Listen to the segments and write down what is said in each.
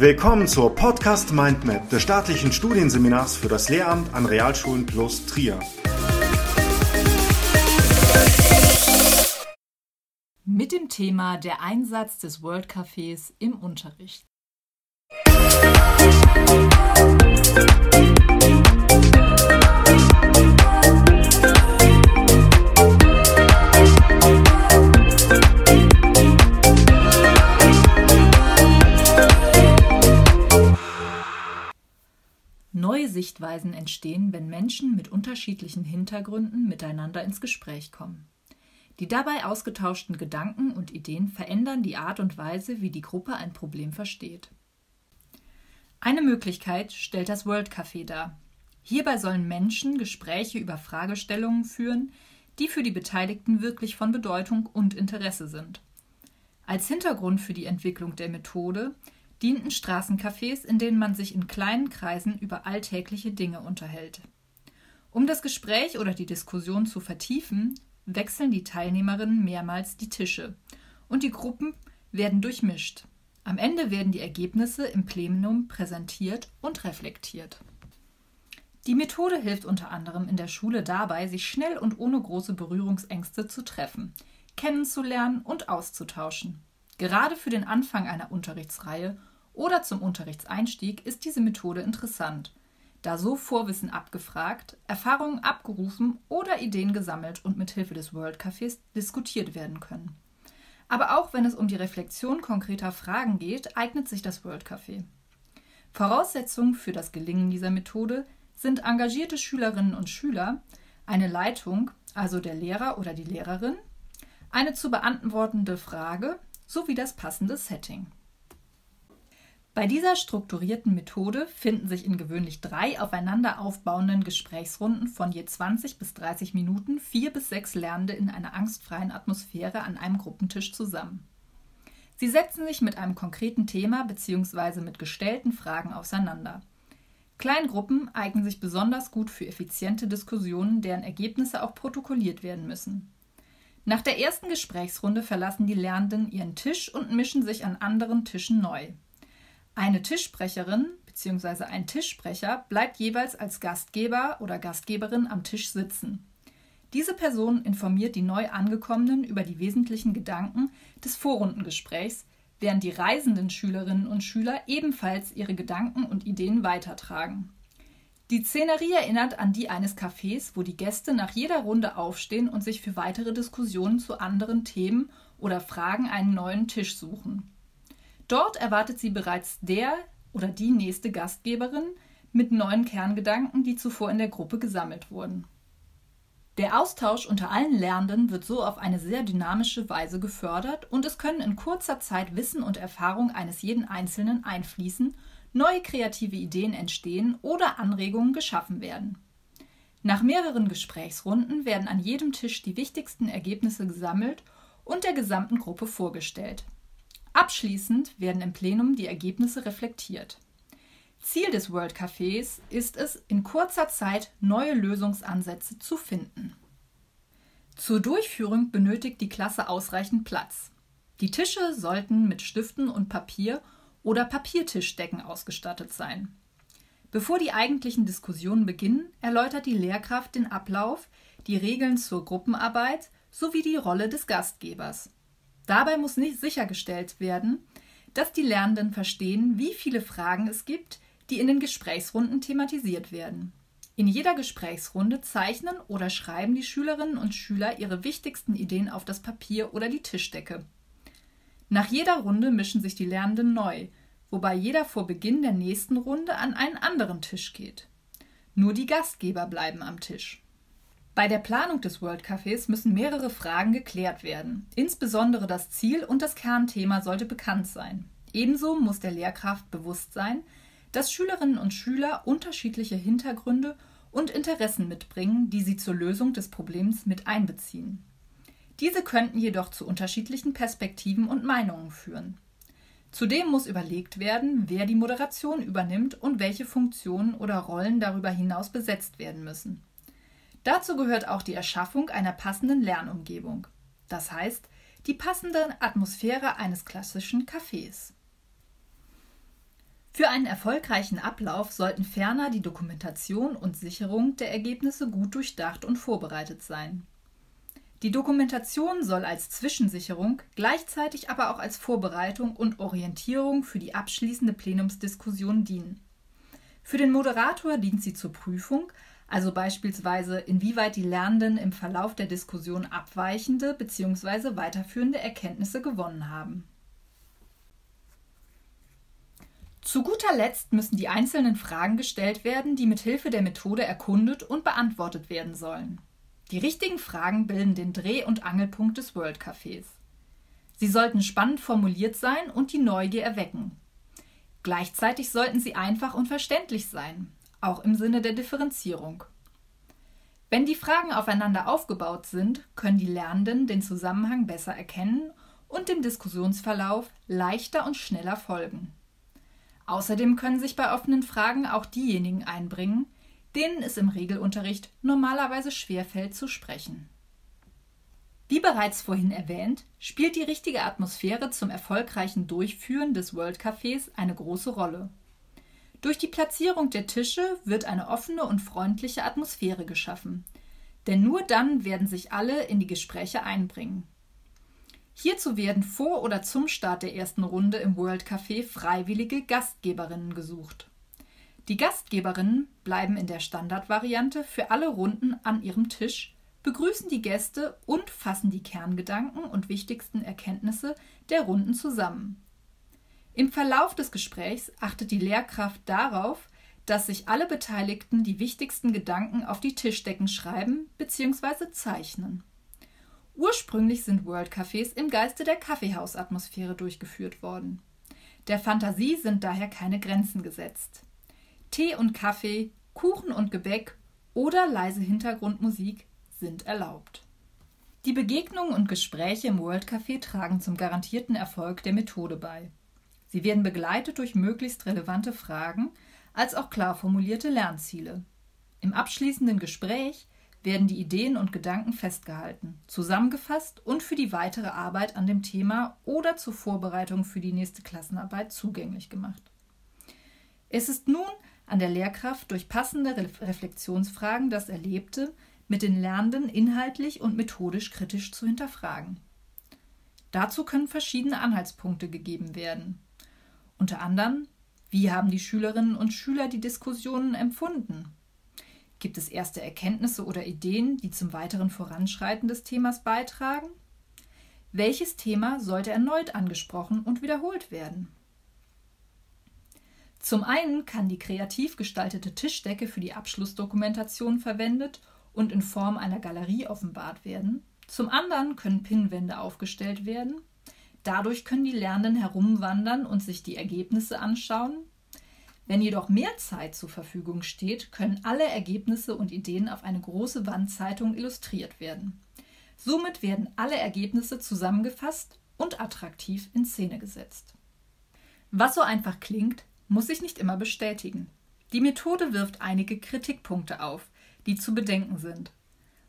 Willkommen zur Podcast Mindmap des staatlichen Studienseminars für das Lehramt an Realschulen plus Trier. Mit dem Thema der Einsatz des World Cafés im Unterricht. Neue Sichtweisen entstehen, wenn Menschen mit unterschiedlichen Hintergründen miteinander ins Gespräch kommen. Die dabei ausgetauschten Gedanken und Ideen verändern die Art und Weise, wie die Gruppe ein Problem versteht. Eine Möglichkeit stellt das World Café dar. Hierbei sollen Menschen Gespräche über Fragestellungen führen, die für die Beteiligten wirklich von Bedeutung und Interesse sind. Als Hintergrund für die Entwicklung der Methode dienten Straßencafés, in denen man sich in kleinen Kreisen über alltägliche Dinge unterhält. Um das Gespräch oder die Diskussion zu vertiefen, wechseln die Teilnehmerinnen mehrmals die Tische und die Gruppen werden durchmischt. Am Ende werden die Ergebnisse im Plenum präsentiert und reflektiert. Die Methode hilft unter anderem in der Schule dabei, sich schnell und ohne große Berührungsängste zu treffen, kennenzulernen und auszutauschen. Gerade für den Anfang einer Unterrichtsreihe oder zum Unterrichtseinstieg ist diese Methode interessant, da so Vorwissen abgefragt, Erfahrungen abgerufen oder Ideen gesammelt und mithilfe des World Cafés diskutiert werden können. Aber auch wenn es um die Reflexion konkreter Fragen geht, eignet sich das World Café. Voraussetzungen für das Gelingen dieser Methode sind engagierte Schülerinnen und Schüler, eine Leitung, also der Lehrer oder die Lehrerin, eine zu beantwortende Frage sowie das passende Setting. Bei dieser strukturierten Methode finden sich in gewöhnlich drei aufeinander aufbauenden Gesprächsrunden von je 20 bis 30 Minuten vier bis sechs Lernende in einer angstfreien Atmosphäre an einem Gruppentisch zusammen. Sie setzen sich mit einem konkreten Thema bzw. mit gestellten Fragen auseinander. Kleingruppen eignen sich besonders gut für effiziente Diskussionen, deren Ergebnisse auch protokolliert werden müssen. Nach der ersten Gesprächsrunde verlassen die Lernenden ihren Tisch und mischen sich an anderen Tischen neu. Eine Tischsprecherin bzw. ein Tischsprecher bleibt jeweils als Gastgeber oder Gastgeberin am Tisch sitzen. Diese Person informiert die neu angekommenen über die wesentlichen Gedanken des Vorrundengesprächs, während die reisenden Schülerinnen und Schüler ebenfalls ihre Gedanken und Ideen weitertragen. Die Szenerie erinnert an die eines Cafés, wo die Gäste nach jeder Runde aufstehen und sich für weitere Diskussionen zu anderen Themen oder Fragen einen neuen Tisch suchen. Dort erwartet sie bereits der oder die nächste Gastgeberin mit neuen Kerngedanken, die zuvor in der Gruppe gesammelt wurden. Der Austausch unter allen Lernenden wird so auf eine sehr dynamische Weise gefördert und es können in kurzer Zeit Wissen und Erfahrung eines jeden Einzelnen einfließen, neue kreative Ideen entstehen oder Anregungen geschaffen werden. Nach mehreren Gesprächsrunden werden an jedem Tisch die wichtigsten Ergebnisse gesammelt und der gesamten Gruppe vorgestellt. Abschließend werden im Plenum die Ergebnisse reflektiert. Ziel des World Cafés ist es, in kurzer Zeit neue Lösungsansätze zu finden. Zur Durchführung benötigt die Klasse ausreichend Platz. Die Tische sollten mit Stiften und Papier oder Papiertischdecken ausgestattet sein. Bevor die eigentlichen Diskussionen beginnen, erläutert die Lehrkraft den Ablauf, die Regeln zur Gruppenarbeit sowie die Rolle des Gastgebers. Dabei muss nicht sichergestellt werden, dass die Lernenden verstehen, wie viele Fragen es gibt, die in den Gesprächsrunden thematisiert werden. In jeder Gesprächsrunde zeichnen oder schreiben die Schülerinnen und Schüler ihre wichtigsten Ideen auf das Papier oder die Tischdecke. Nach jeder Runde mischen sich die Lernenden neu, wobei jeder vor Beginn der nächsten Runde an einen anderen Tisch geht. Nur die Gastgeber bleiben am Tisch. Bei der Planung des World Cafés müssen mehrere Fragen geklärt werden. Insbesondere das Ziel und das Kernthema sollte bekannt sein. Ebenso muss der Lehrkraft bewusst sein, dass Schülerinnen und Schüler unterschiedliche Hintergründe und Interessen mitbringen, die sie zur Lösung des Problems mit einbeziehen. Diese könnten jedoch zu unterschiedlichen Perspektiven und Meinungen führen. Zudem muss überlegt werden, wer die Moderation übernimmt und welche Funktionen oder Rollen darüber hinaus besetzt werden müssen. Dazu gehört auch die Erschaffung einer passenden Lernumgebung, das heißt die passende Atmosphäre eines klassischen Cafés. Für einen erfolgreichen Ablauf sollten ferner die Dokumentation und Sicherung der Ergebnisse gut durchdacht und vorbereitet sein. Die Dokumentation soll als Zwischensicherung, gleichzeitig aber auch als Vorbereitung und Orientierung für die abschließende Plenumsdiskussion dienen. Für den Moderator dient sie zur Prüfung, also beispielsweise inwieweit die Lernenden im Verlauf der Diskussion abweichende bzw. weiterführende Erkenntnisse gewonnen haben. Zu guter Letzt müssen die einzelnen Fragen gestellt werden, die mit Hilfe der Methode erkundet und beantwortet werden sollen. Die richtigen Fragen bilden den Dreh- und Angelpunkt des World Cafés. Sie sollten spannend formuliert sein und die Neugier erwecken. Gleichzeitig sollten sie einfach und verständlich sein, auch im Sinne der Differenzierung. Wenn die Fragen aufeinander aufgebaut sind, können die Lernenden den Zusammenhang besser erkennen und dem Diskussionsverlauf leichter und schneller folgen. Außerdem können sich bei offenen Fragen auch diejenigen einbringen, denen es im Regelunterricht normalerweise schwerfällt zu sprechen. Wie bereits vorhin erwähnt, spielt die richtige Atmosphäre zum erfolgreichen Durchführen des World Cafés eine große Rolle. Durch die Platzierung der Tische wird eine offene und freundliche Atmosphäre geschaffen, denn nur dann werden sich alle in die Gespräche einbringen. Hierzu werden vor oder zum Start der ersten Runde im World Café freiwillige Gastgeberinnen gesucht. Die Gastgeberinnen bleiben in der Standardvariante für alle Runden an ihrem Tisch, begrüßen die Gäste und fassen die Kerngedanken und wichtigsten Erkenntnisse der Runden zusammen. Im Verlauf des Gesprächs achtet die Lehrkraft darauf, dass sich alle Beteiligten die wichtigsten Gedanken auf die Tischdecken schreiben bzw. zeichnen. Ursprünglich sind World Cafés im Geiste der Kaffeehausatmosphäre durchgeführt worden. Der Fantasie sind daher keine Grenzen gesetzt. Tee und Kaffee, Kuchen und Gebäck oder leise Hintergrundmusik sind erlaubt. Die Begegnungen und Gespräche im World Café tragen zum garantierten Erfolg der Methode bei. Sie werden begleitet durch möglichst relevante Fragen als auch klar formulierte Lernziele. Im abschließenden Gespräch werden die Ideen und Gedanken festgehalten, zusammengefasst und für die weitere Arbeit an dem Thema oder zur Vorbereitung für die nächste Klassenarbeit zugänglich gemacht. Es ist nun an der Lehrkraft durch passende Reflexionsfragen das Erlebte mit den Lernenden inhaltlich und methodisch kritisch zu hinterfragen. Dazu können verschiedene Anhaltspunkte gegeben werden. Unter anderem, wie haben die Schülerinnen und Schüler die Diskussionen empfunden? Gibt es erste Erkenntnisse oder Ideen, die zum weiteren Voranschreiten des Themas beitragen? Welches Thema sollte erneut angesprochen und wiederholt werden? Zum einen kann die kreativ gestaltete Tischdecke für die Abschlussdokumentation verwendet und in Form einer Galerie offenbart werden. Zum anderen können Pinnwände aufgestellt werden. Dadurch können die Lernenden herumwandern und sich die Ergebnisse anschauen. Wenn jedoch mehr Zeit zur Verfügung steht, können alle Ergebnisse und Ideen auf eine große Wandzeitung illustriert werden. Somit werden alle Ergebnisse zusammengefasst und attraktiv in Szene gesetzt. Was so einfach klingt, muss sich nicht immer bestätigen. Die Methode wirft einige Kritikpunkte auf, die zu bedenken sind.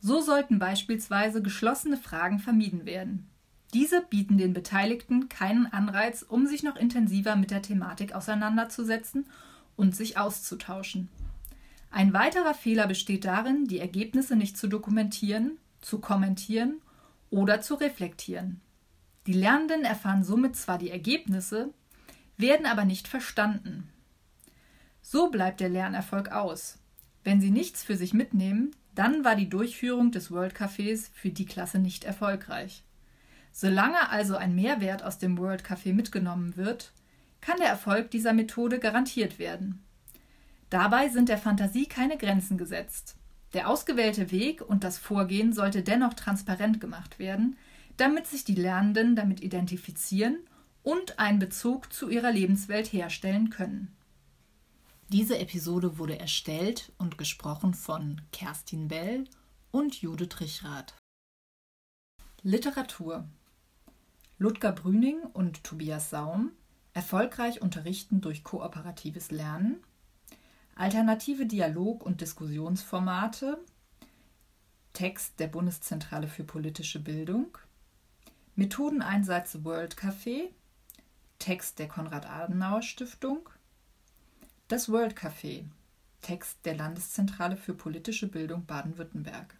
So sollten beispielsweise geschlossene Fragen vermieden werden. Diese bieten den Beteiligten keinen Anreiz, um sich noch intensiver mit der Thematik auseinanderzusetzen und sich auszutauschen. Ein weiterer Fehler besteht darin, die Ergebnisse nicht zu dokumentieren, zu kommentieren oder zu reflektieren. Die Lernenden erfahren somit zwar die Ergebnisse, werden aber nicht verstanden. So bleibt der Lernerfolg aus. Wenn Sie nichts für sich mitnehmen, dann war die Durchführung des World Cafés für die Klasse nicht erfolgreich. Solange also ein Mehrwert aus dem World Café mitgenommen wird, kann der Erfolg dieser Methode garantiert werden. Dabei sind der Fantasie keine Grenzen gesetzt. Der ausgewählte Weg und das Vorgehen sollte dennoch transparent gemacht werden, damit sich die Lernenden damit identifizieren und einen Bezug zu ihrer Lebenswelt herstellen können. Diese Episode wurde erstellt und gesprochen von Kerstin Bell und Judith Richrath. Literatur Ludger Brüning und Tobias Saum Erfolgreich unterrichten durch kooperatives Lernen Alternative Dialog- und Diskussionsformate Text der Bundeszentrale für politische Bildung Methodeneinsatz World Café Text der Konrad-Adenauer-Stiftung Das World Café. Text der Landeszentrale für politische Bildung Baden-Württemberg.